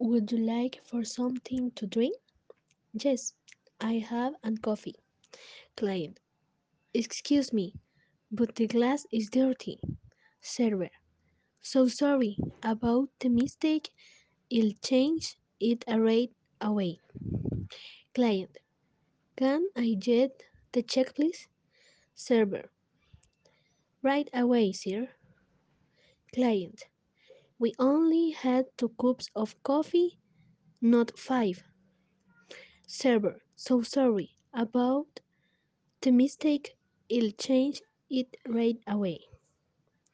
Would you like for something to drink? Yes, I have and coffee. Client. Excuse me, but the glass is dirty. Server. So sorry about the mistake. I'll change it right away. Client. Can I get the check, please? Server. Right away, sir. Client. We only had two cups of coffee, not five. Server. So sorry about the mistake. I'll change it right away.